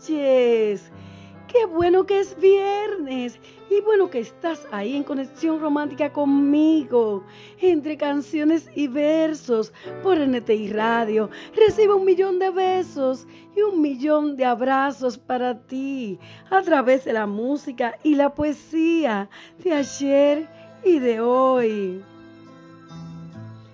noches. Qué bueno que es viernes y bueno que estás ahí en conexión romántica conmigo, entre canciones y versos por NTI Radio. Recibe un millón de besos y un millón de abrazos para ti a través de la música y la poesía de ayer y de hoy.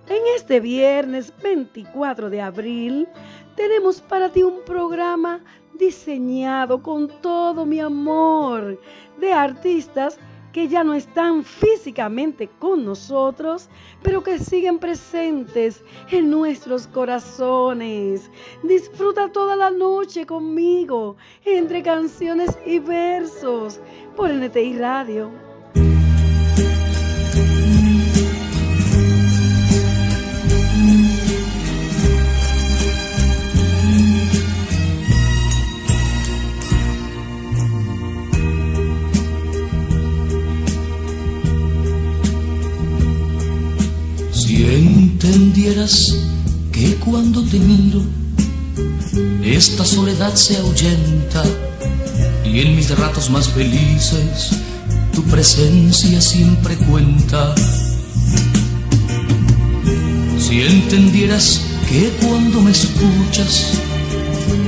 En este viernes 24 de abril tenemos para ti un programa diseñado con todo mi amor de artistas que ya no están físicamente con nosotros, pero que siguen presentes en nuestros corazones. Disfruta toda la noche conmigo entre canciones y versos por NTI Radio entendieras que cuando te miro, esta soledad se ahuyenta y en mis ratos más felices tu presencia siempre cuenta. Si entendieras que cuando me escuchas,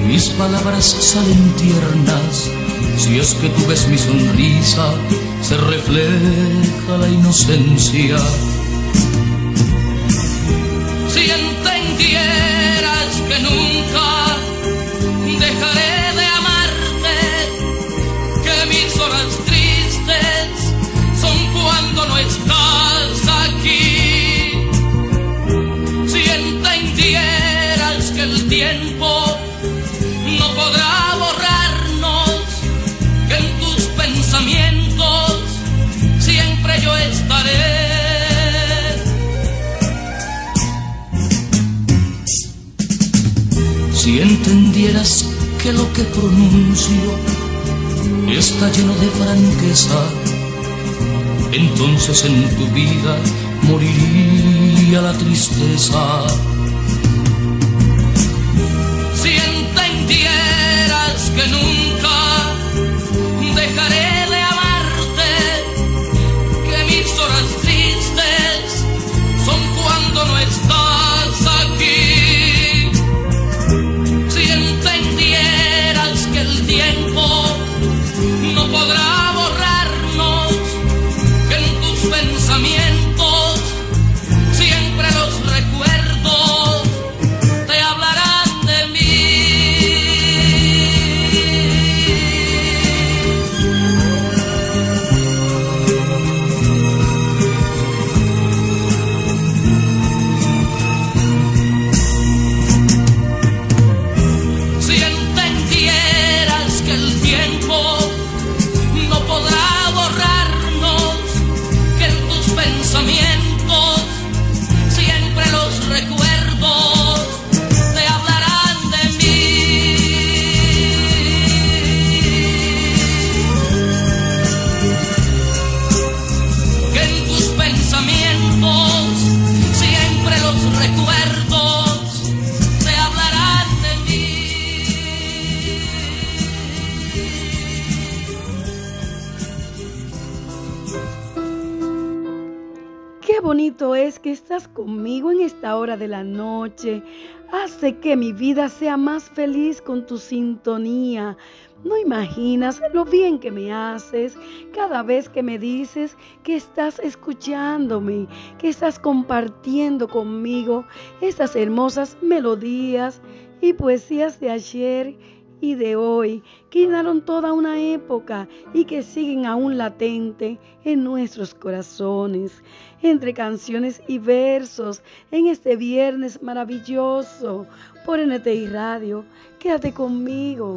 mis palabras salen tiernas, si es que tú ves mi sonrisa, se refleja la inocencia lo que pronuncio está lleno de franqueza, entonces en tu vida moriría la tristeza. Que estás conmigo en esta hora de la noche. Hace que mi vida sea más feliz con tu sintonía. No imaginas lo bien que me haces cada vez que me dices que estás escuchándome, que estás compartiendo conmigo estas hermosas melodías y poesías de ayer y de hoy, que llenaron toda una época y que siguen aún latente en nuestros corazones, entre canciones y versos, en este viernes maravilloso por NTI Radio. Quédate conmigo.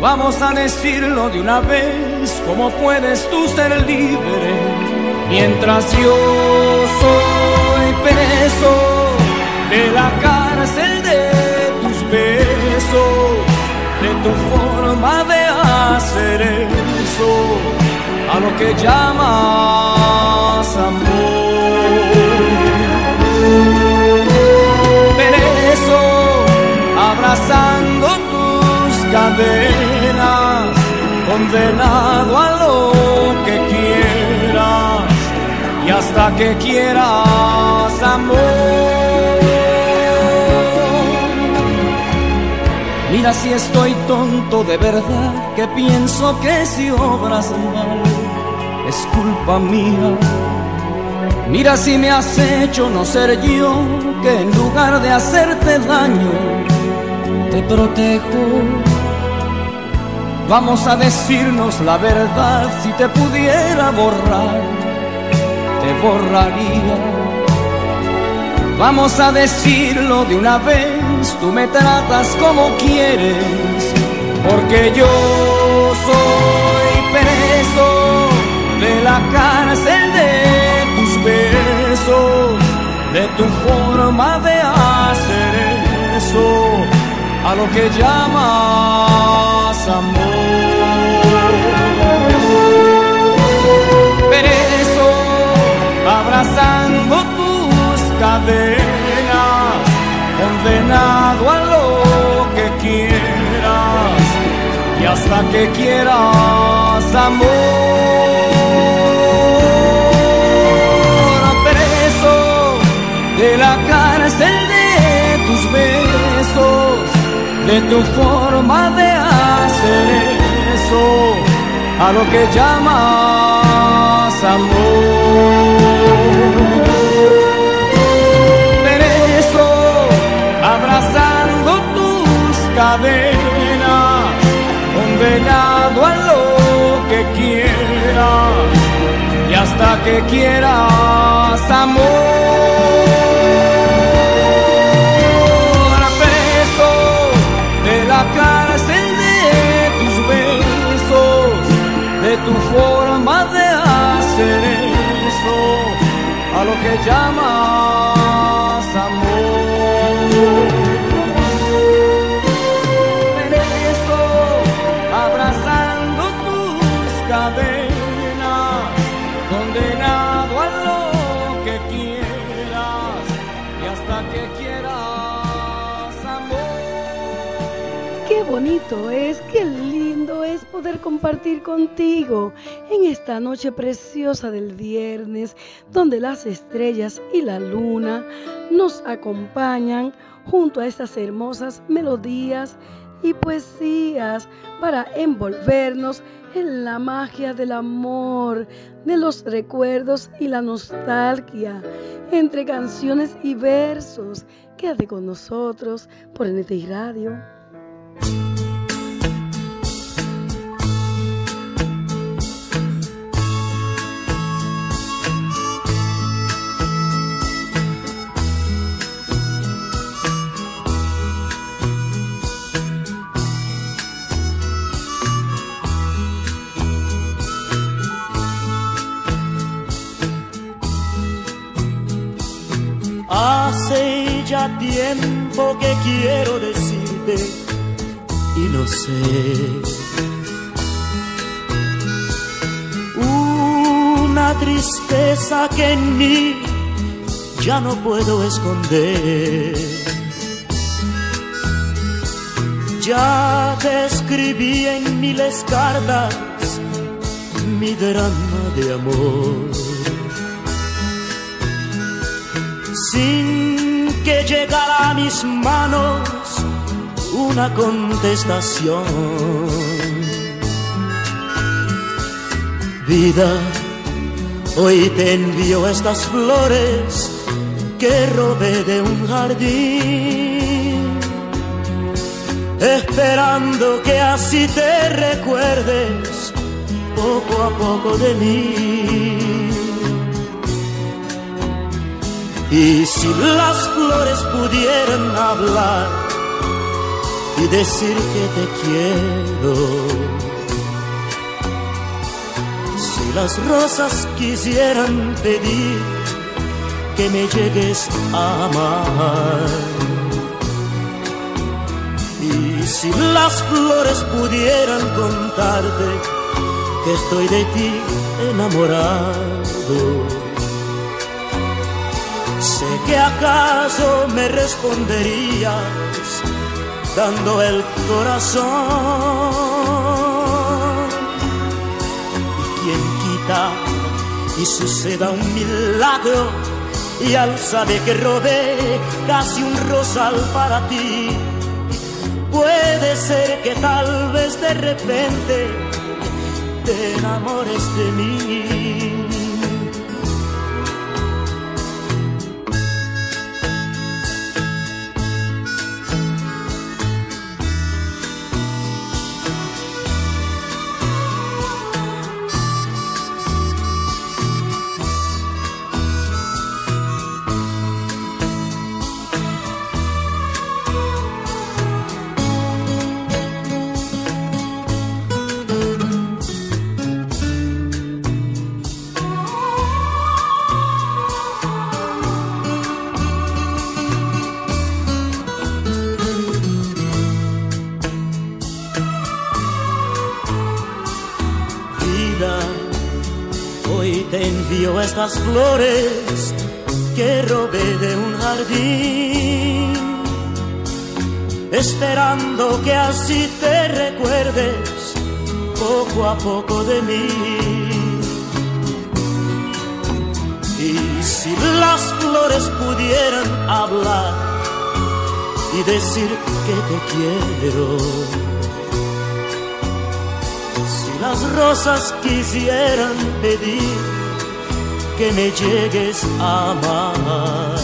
Vamos a decirlo de una vez, ¿cómo puedes tú ser libre mientras yo soy preso de la cárcel de tus besos, de tu forma de hacer eso, a lo que llamas amor? Preso, abrazando cadenas, condenado a lo que quieras y hasta que quieras amor. Mira si estoy tonto de verdad, que pienso que si obras mal es culpa mía. Mira si me has hecho no ser yo, que en lugar de hacerte daño, te protejo. Vamos a decirnos la verdad, si te pudiera borrar, te borraría. Vamos a decirlo de una vez, tú me tratas como quieres, porque yo soy preso de la cárcel de tus besos, de tu forma de hacer eso, a lo que llamas amor. Preso, abrazando tus cadenas, condenado a lo que quieras y hasta que quieras amor. Tu forma de hacer eso, a lo que llamas amor. Preso, abrazando tus cadenas, condenado a lo que quieras y hasta que quieras amor. Cárcel de tus besos, de tu forma de hacer eso, a lo que llamas amor. Bonito es, qué lindo es poder compartir contigo en esta noche preciosa del viernes, donde las estrellas y la luna nos acompañan junto a estas hermosas melodías y poesías para envolvernos en la magia del amor, de los recuerdos y la nostalgia, entre canciones y versos. Quédate con nosotros por NTI Radio. Tiempo que quiero decirte y no sé. Una tristeza que en mí ya no puedo esconder. Ya te escribí en miles cartas mi drama de amor. sin que llegara a mis manos una contestación. Vida, hoy te envío estas flores que robé de un jardín. esperando que así te recuerdes poco a poco de mí. Y si las flores pudieran hablar y decir que te quiero, si las rosas quisieran pedir que me llegues a amar. Si las flores pudieran contarte que estoy de ti enamorado, que acaso me responderías dando el corazón. Y quien quita y suceda un milagro y al saber que robé casi un rosal para ti Puede ser que tal vez de repente te enamores de mí. Estas flores que robé de un jardín, esperando que así te recuerdes poco a poco de mí. Y si las flores pudieran hablar y decir que te quiero, si las rosas quisieran pedir que me llegues a amar.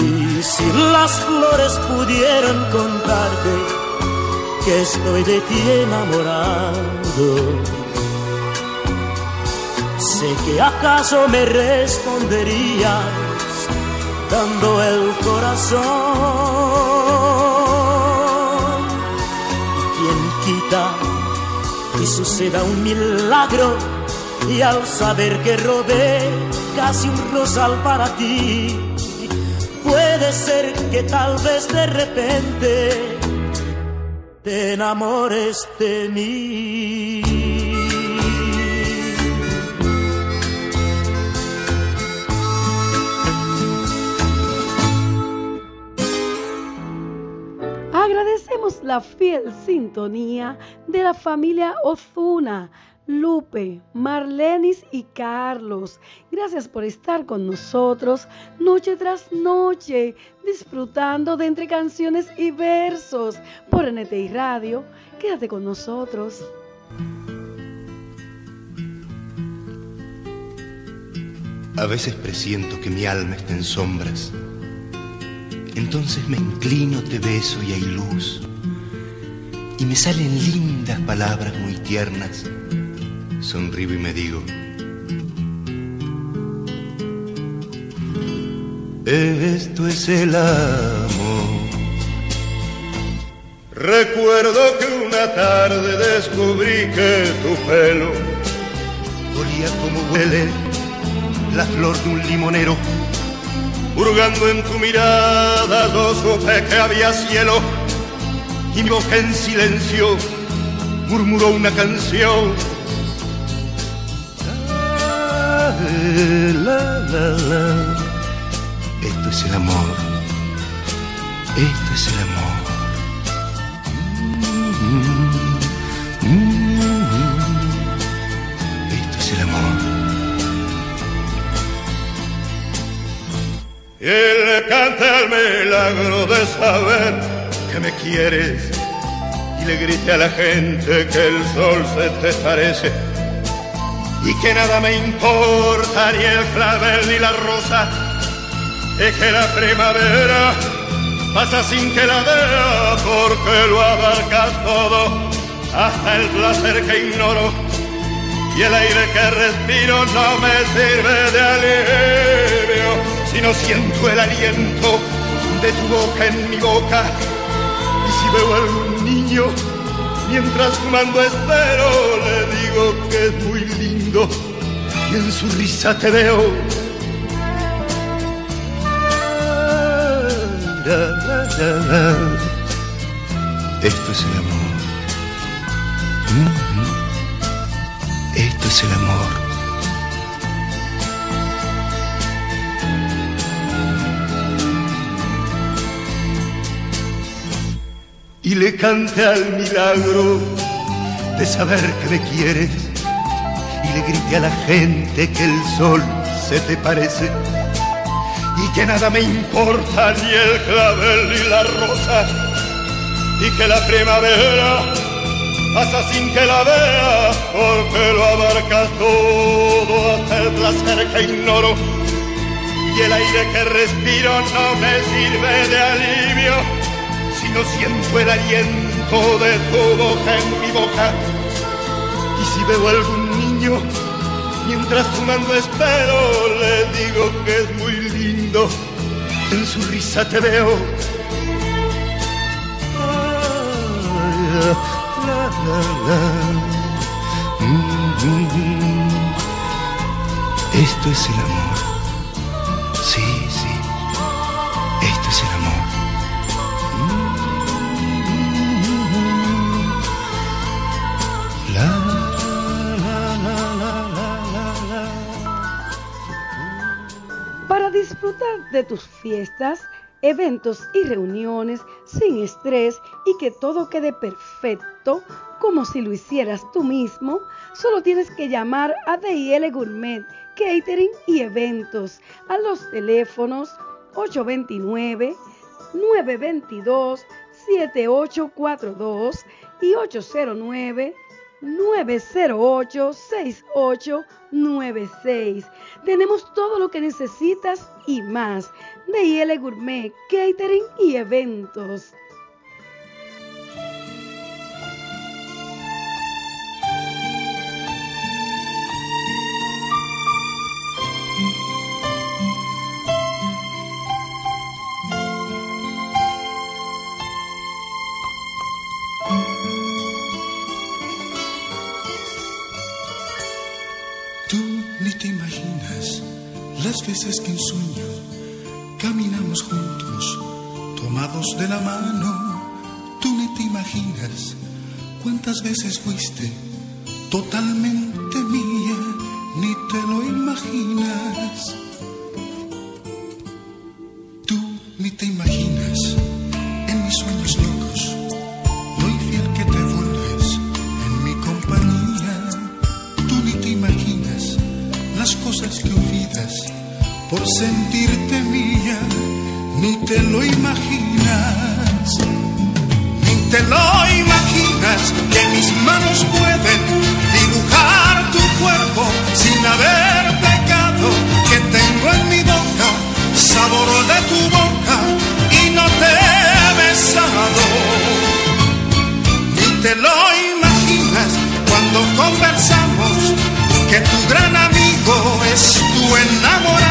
Y si las flores pudieran contarte que estoy de ti enamorado, sé que acaso me responderías dando el corazón. Quien quita y suceda un milagro y al saber que robé casi un rosal para ti, puede ser que tal vez de repente te enamores de mí. Agradecemos la fiel sintonía de la familia Ozuna Lupe, Marlenis y Carlos. Gracias por estar con nosotros noche tras noche, disfrutando de entre canciones y versos por NTI Radio. Quédate con nosotros. A veces presiento que mi alma está en sombras. Entonces me inclino, te beso y hay luz. Y me salen lindas palabras muy tiernas sonrío y me digo, esto es el amor. Recuerdo que una tarde descubrí que tu pelo olía como huele la flor de un limonero. Hurgando en tu mirada, yo supe que había cielo y mi boca en silencio murmuró una canción esto es el amor. Esto es el amor. Esto es el amor. Y él canta el milagro de saber que me quieres y le grite a la gente que el sol se te parece y que nada me importa ni el clavel ni la rosa, y que la primavera pasa sin que la vea porque lo abarcas todo, hasta el placer que ignoro. Y el aire que respiro no me sirve de alivio, si no siento el aliento de tu boca en mi boca. Y si veo a algún niño mientras fumando espero le digo que es muy lindo y en su risa te veo Esto es el amor. Esto es el amor. Y le cante al milagro de saber que me quieres. Y le grite a la gente que el sol se te parece y que nada me importa ni el clavel ni la rosa y que la primavera pasa sin que la vea porque lo abarca todo hasta el placer que ignoro y el aire que respiro no me sirve de alivio no siento el aliento de tu boca en mi boca. Y si veo algún niño mientras fumando espero le digo que es muy lindo. En su risa te veo. Esto es el amor Para disfrutar de tus fiestas, eventos y reuniones sin estrés y que todo quede perfecto, como si lo hicieras tú mismo, solo tienes que llamar a DIL Gourmet Catering y Eventos a los teléfonos 829 922 7842 y 809 908-6896. Tenemos todo lo que necesitas y más de Gourmet, Catering y Eventos. Las veces que en sueño caminamos juntos, tomados de la mano. Tú ni te imaginas cuántas veces fuiste totalmente mía, ni te lo imaginas. Tú ni te imaginas sentirte mía, ni te lo imaginas. Ni te lo imaginas que mis manos pueden dibujar tu cuerpo sin haber pecado, que tengo en mi boca sabor de tu boca y no te he besado ni te lo imaginas cuando conversamos que tu gran amigo es tu enamorado,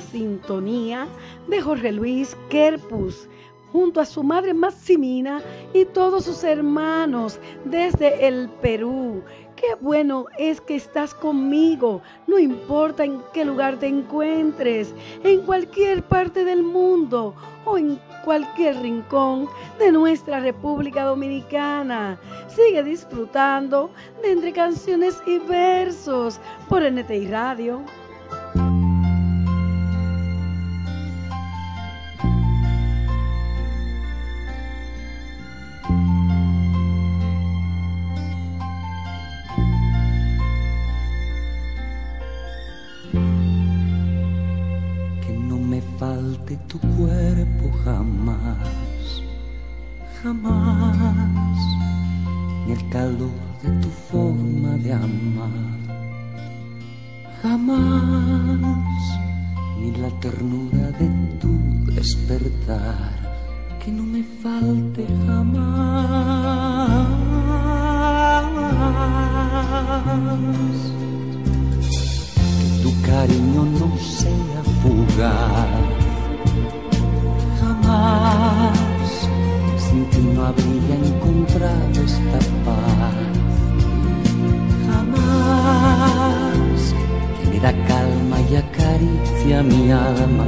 sintonía de Jorge Luis Kerpus junto a su madre Maximina y todos sus hermanos desde el Perú. Qué bueno es que estás conmigo, no importa en qué lugar te encuentres, en cualquier parte del mundo o en cualquier rincón de nuestra República Dominicana. Sigue disfrutando de entre canciones y versos por NTI Radio. Falte tu cuerpo jamás, jamás, ni el calor de tu forma de amar, jamás, ni la ternura de tu despertar, que no me falte jamás cariño no sea fugaz. Jamás sin ti no habría encontrado esta paz. Jamás que me da calma y acaricia mi alma,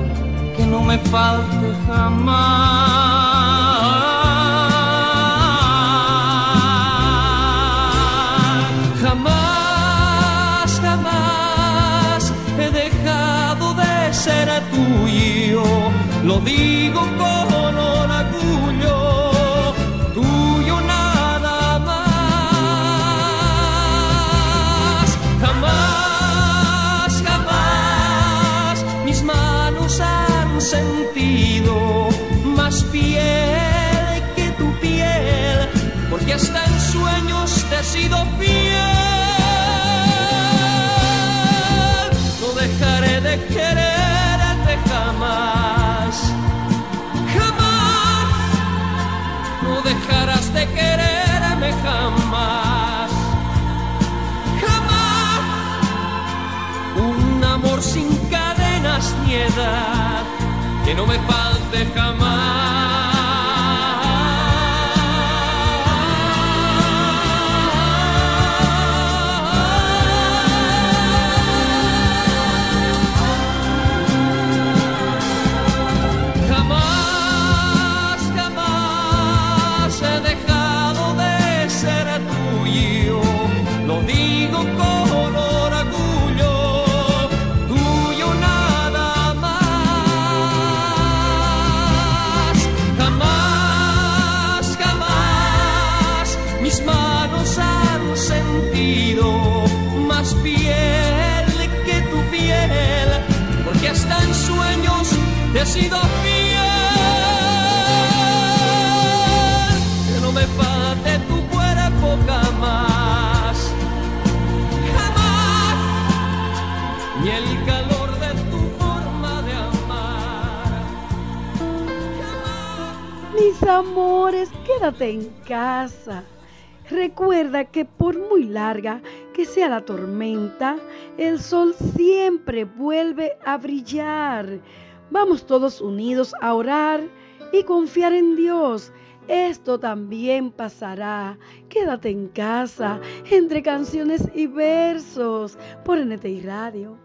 que no me falte jamás. Digo con orgullo, tuyo nada más. Jamás, jamás mis manos han sentido más piel que tu piel, porque hasta en sueños te he sido fiel. No dejaré de quererte jamás, de quererme jamás, jamás. Un amor sin cadenas ni edad, que no me falte jamás. Más piel que tu piel, porque hasta en sueños te he sido fiel. Que no me falte tu cuerpo jamás, jamás, ni el calor de tu forma de amar. Jamás. Mis amores, quédate en casa. Recuerda que por muy larga que sea la tormenta, el sol siempre vuelve a brillar. Vamos todos unidos a orar y confiar en Dios. Esto también pasará. Quédate en casa entre canciones y versos por NTI Radio.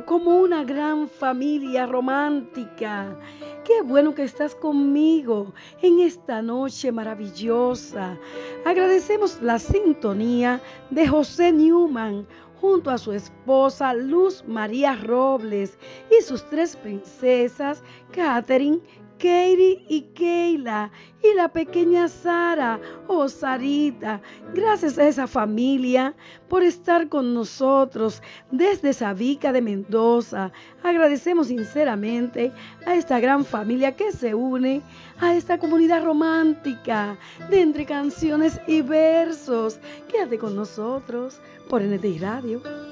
Como una gran familia romántica. Qué bueno que estás conmigo en esta noche maravillosa. Agradecemos la sintonía de José Newman junto a su esposa Luz María Robles y sus tres princesas, Catherine, Katie y Keila y la pequeña Sara o oh Sarita. Gracias a esa familia por estar con nosotros desde Sabica de Mendoza. Agradecemos sinceramente a esta gran familia que se une a esta comunidad romántica de entre canciones y versos. Quédate con nosotros por NTI Radio.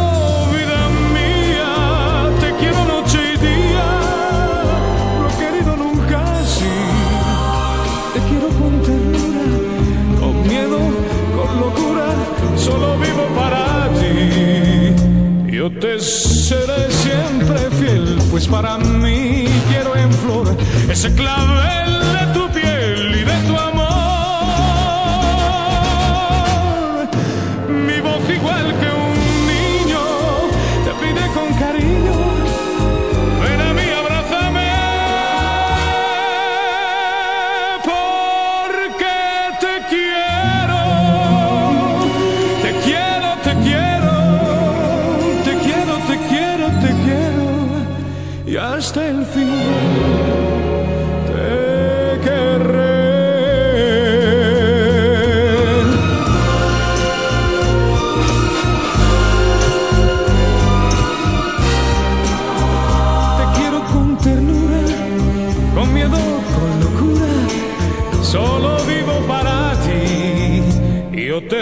Te seré siempre fiel, pues para mí quiero en flor ese clavel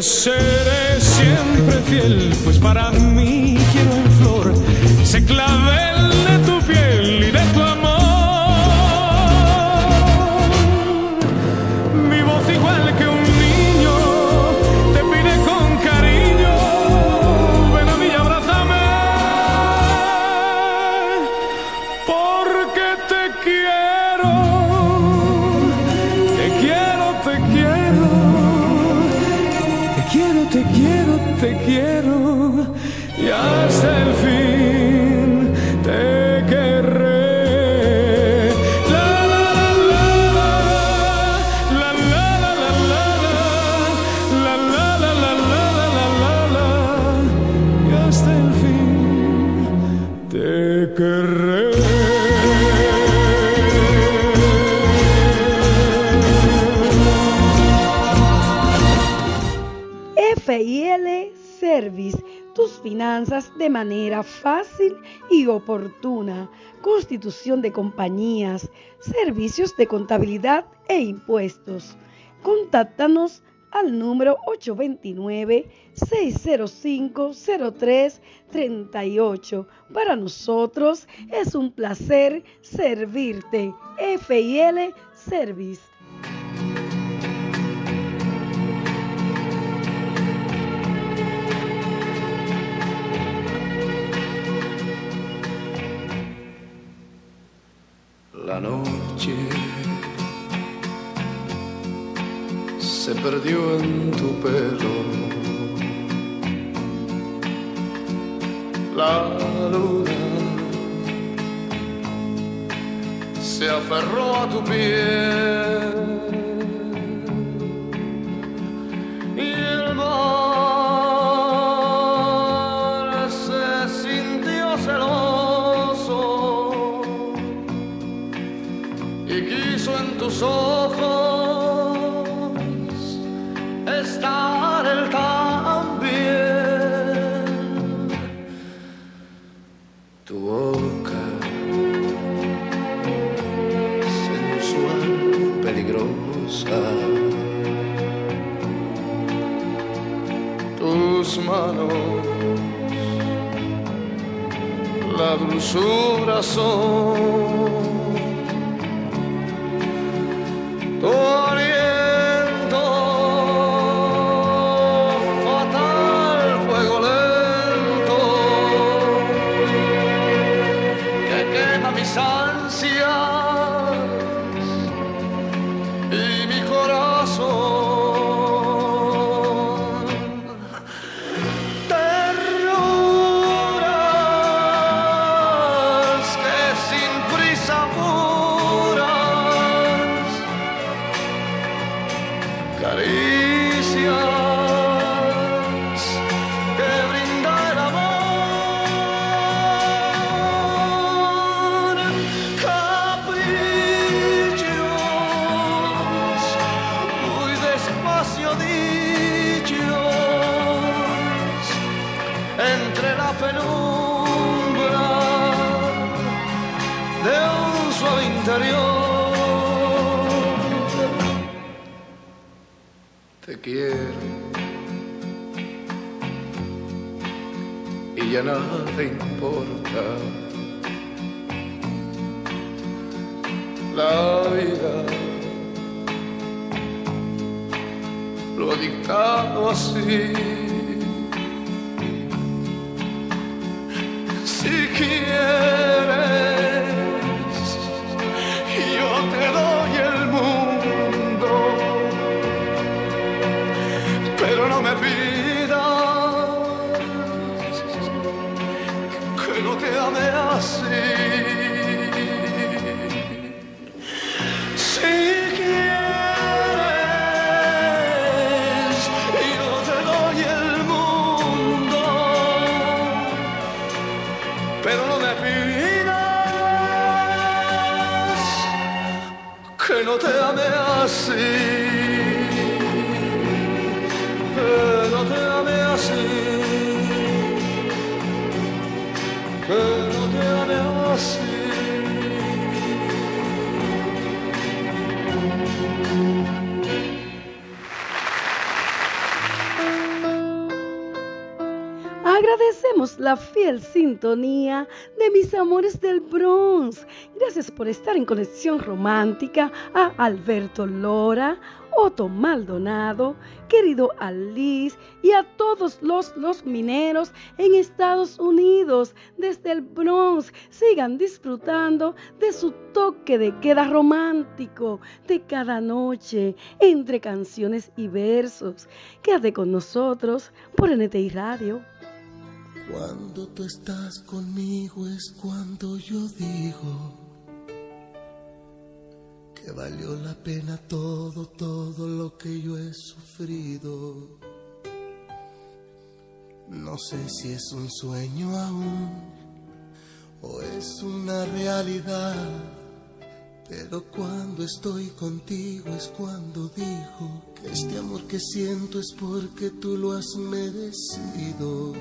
seré siempre fiel, pues para mí quiero en flor. Se clavel oportuna. Constitución de compañías, servicios de contabilidad e impuestos. Contáctanos al número 829-605-0338. Para nosotros es un placer servirte. FIL Service. La noche se perdió en tu pelo. La luna se aferró a tu piel. Y ya nada importa. La vida lo ha dictado así. La fiel sintonía de mis amores del Bronx. Gracias por estar en conexión romántica a Alberto Lora, Otto Maldonado, querido Alice y a todos los, los mineros en Estados Unidos desde el Bronx. Sigan disfrutando de su toque de queda romántico de cada noche entre canciones y versos. Quédate con nosotros por NTI Radio. Cuando tú estás conmigo es cuando yo digo que valió la pena todo, todo lo que yo he sufrido. No sé si es un sueño aún o es una realidad, pero cuando estoy contigo es cuando digo que este amor que siento es porque tú lo has merecido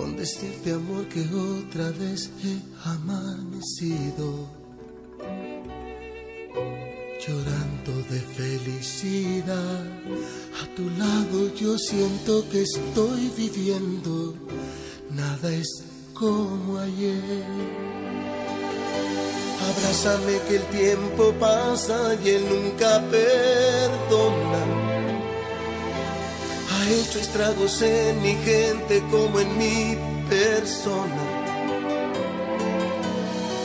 con decirte amor que otra vez he amanecido. Llorando de felicidad. A tu lado yo siento que estoy viviendo. Nada es como ayer. Abrázame que el tiempo pasa y él nunca perdona ha hecho estragos en mi gente como en mi persona.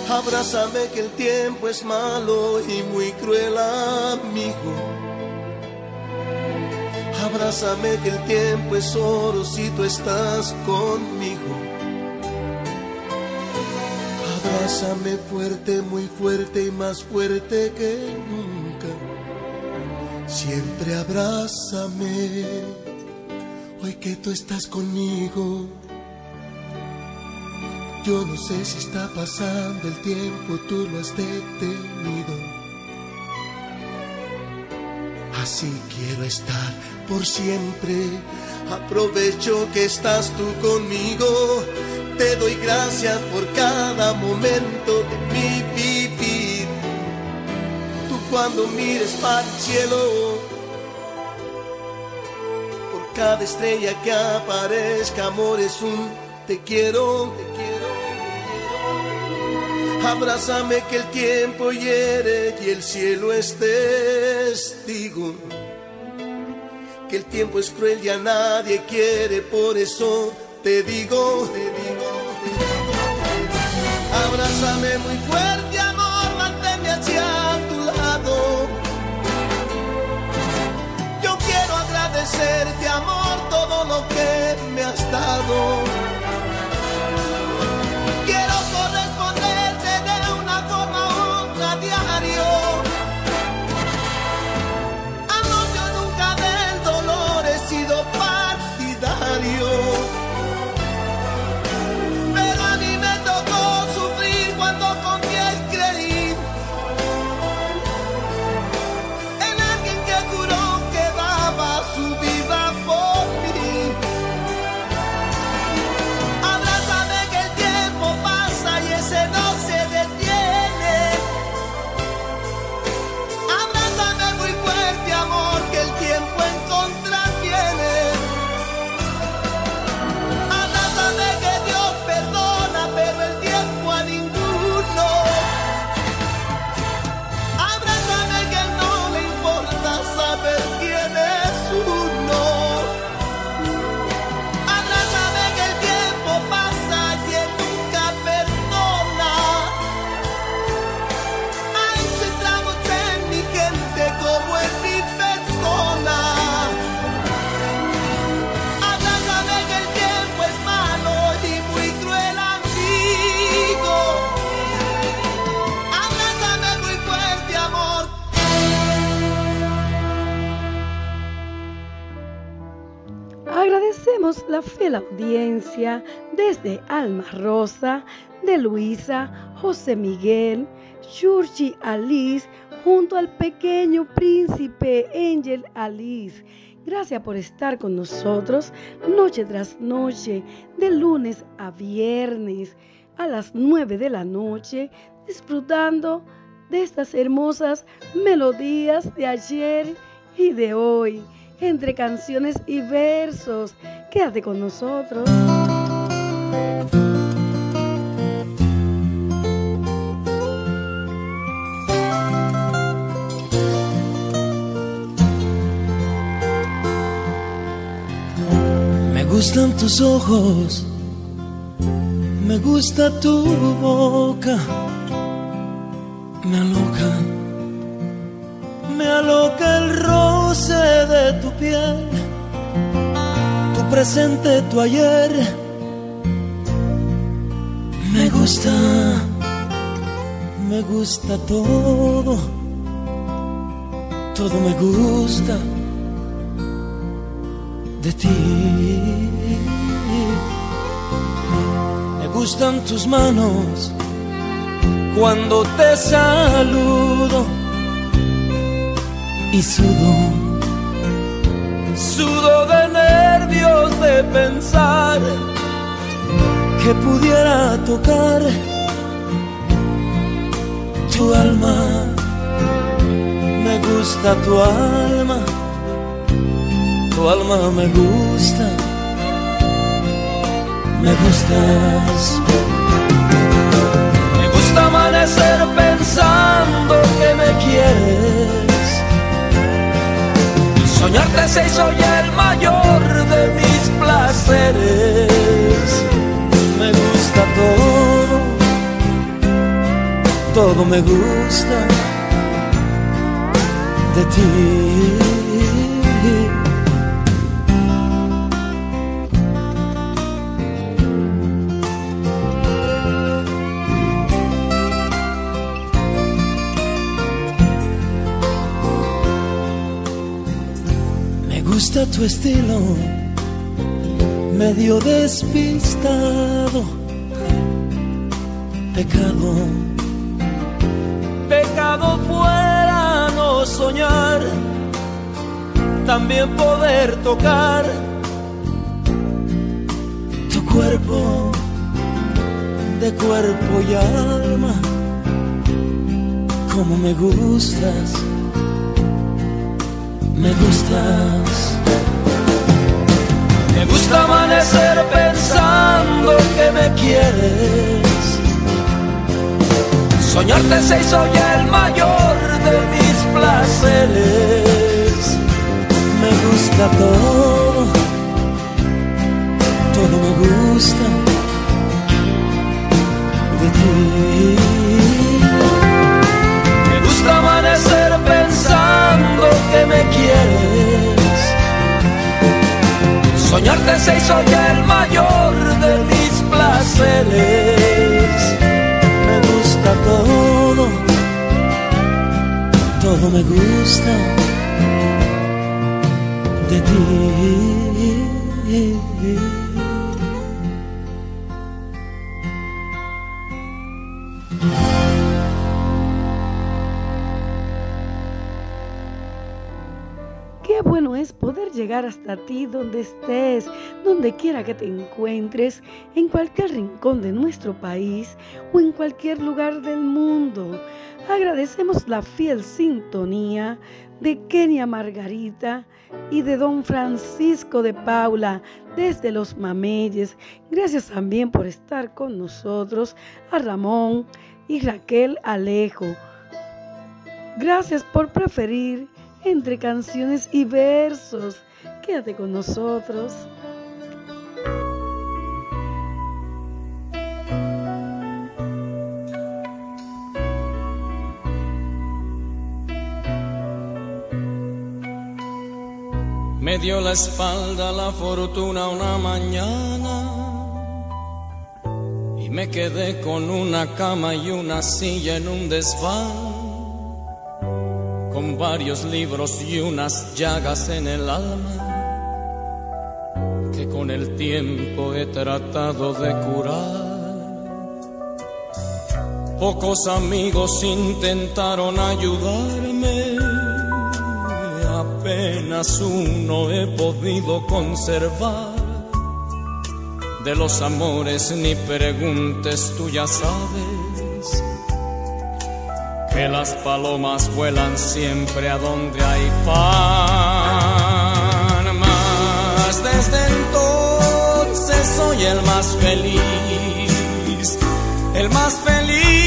Abrázame que el tiempo es malo y muy cruel amigo. Abrázame que el tiempo es oro si tú estás conmigo. Abrázame fuerte, muy fuerte y más fuerte que nunca. Siempre abrázame hoy que tú estás conmigo. Yo no sé si está pasando el tiempo, tú lo has detenido. Así quiero estar por siempre. Aprovecho que estás tú conmigo. Te doy gracias por cada momento de mi vivir. Tú cuando mires para el cielo cada estrella que aparezca, amor, es un te quiero, te quiero, te quiero. Abrázame que el tiempo hiere y el cielo es testigo. Que el tiempo es cruel y a nadie quiere, por eso te digo, te digo, te digo. Abrázame muy fuerte, agradecerte, amor, todo lo que me has dado. Desde Alma Rosa, de Luisa, José Miguel, Shurchi Alice, junto al pequeño príncipe Angel Alice. Gracias por estar con nosotros noche tras noche, de lunes a viernes, a las 9 de la noche, disfrutando de estas hermosas melodías de ayer y de hoy, entre canciones y versos. Quédate con nosotros. Me gustan tus ojos, me gusta tu boca me aloca, me aloca el roce de tu piel, tu presente, tu ayer. Me gusta, me gusta todo, todo me gusta de ti. Me gustan tus manos cuando te saludo y sudo, sudo de nervios de pensar que pudiera tocar tu alma. Me gusta tu alma, tu alma me gusta, me gustas amanecer pensando que me quieres. Soñarte se hizo ya el mayor de mis placeres. Me todo, todo me gusta de ti. gusta tu estilo, medio despistado. Pecado, pecado fuera no soñar, también poder tocar tu cuerpo de cuerpo y alma, como me gustas, me gustas. Me gusta amanecer pensando que me quieres. Soñarte se hizo ya el mayor de mis placeres. Me gusta todo, todo me gusta de ti. Me gusta amanecer pensando que me quieres Soñarte se hizo ya el mayor de mis placeres. Todo, todo me gusta de ti. llegar hasta ti donde estés, donde quiera que te encuentres, en cualquier rincón de nuestro país o en cualquier lugar del mundo. Agradecemos la fiel sintonía de Kenia Margarita y de don Francisco de Paula desde los Mameyes. Gracias también por estar con nosotros, a Ramón y Raquel Alejo. Gracias por preferir entre canciones y versos. Quédate con nosotros. Dio la espalda la fortuna una mañana y me quedé con una cama y una silla en un desván varios libros y unas llagas en el alma que con el tiempo he tratado de curar. Pocos amigos intentaron ayudarme, apenas uno he podido conservar. De los amores ni preguntes, tú ya sabes que las palomas vuelan siempre a donde hay pan. Mas desde entonces soy el más feliz, el más feliz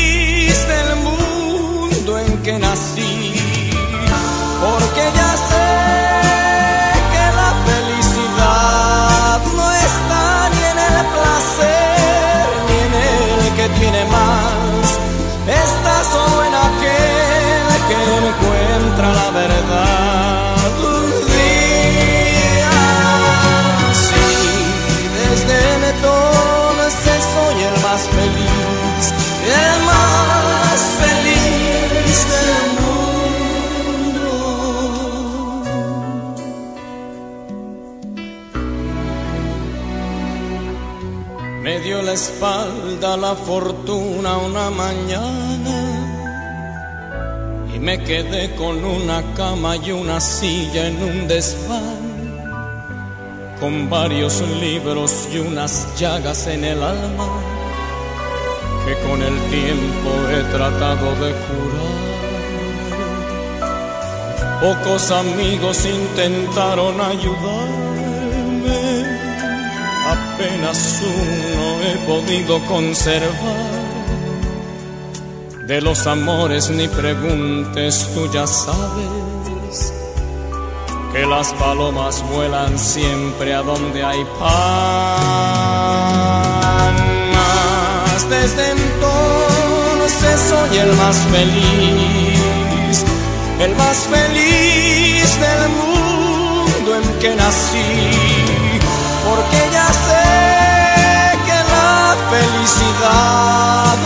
Dio la espalda la fortuna una mañana y me quedé con una cama y una silla en un desván, con varios libros y unas llagas en el alma que con el tiempo he tratado de curar. Pocos amigos intentaron ayudarme, apenas uno he podido conservar. De los amores ni preguntes, tú ya sabes que las palomas vuelan siempre a donde hay pan. Desde entonces soy el más feliz, el más feliz del mundo en que nací, porque ya sé felicidad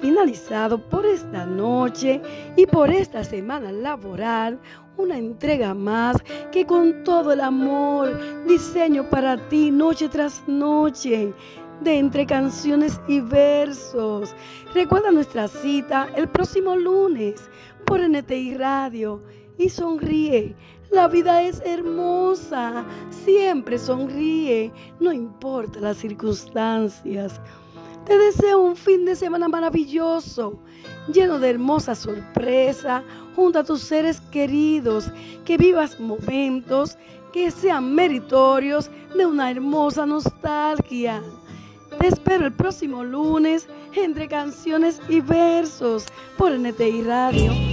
finalizado por esta noche y por esta semana laboral una entrega más que con todo el amor diseño para ti noche tras noche de entre canciones y versos. Recuerda nuestra cita el próximo lunes por NTI Radio y sonríe. La vida es hermosa, siempre sonríe, no importa las circunstancias. Te deseo un fin de semana maravilloso, lleno de hermosas sorpresas, junto a tus seres queridos, que vivas momentos que sean meritorios de una hermosa nostalgia. Te espero el próximo lunes entre canciones y versos por NTI Radio.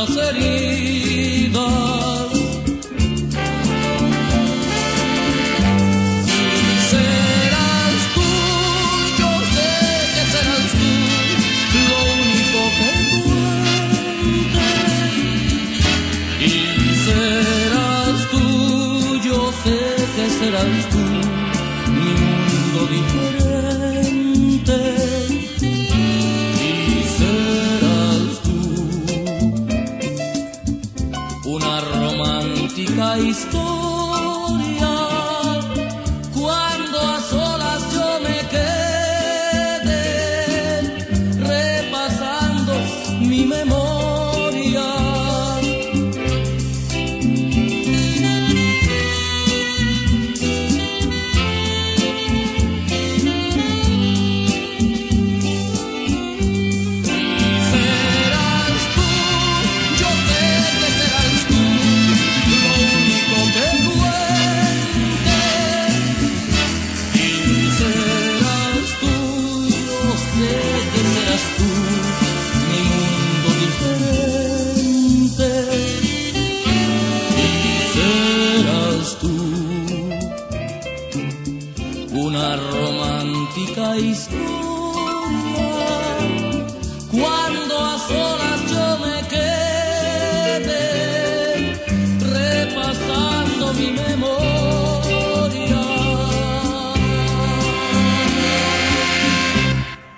passarinho.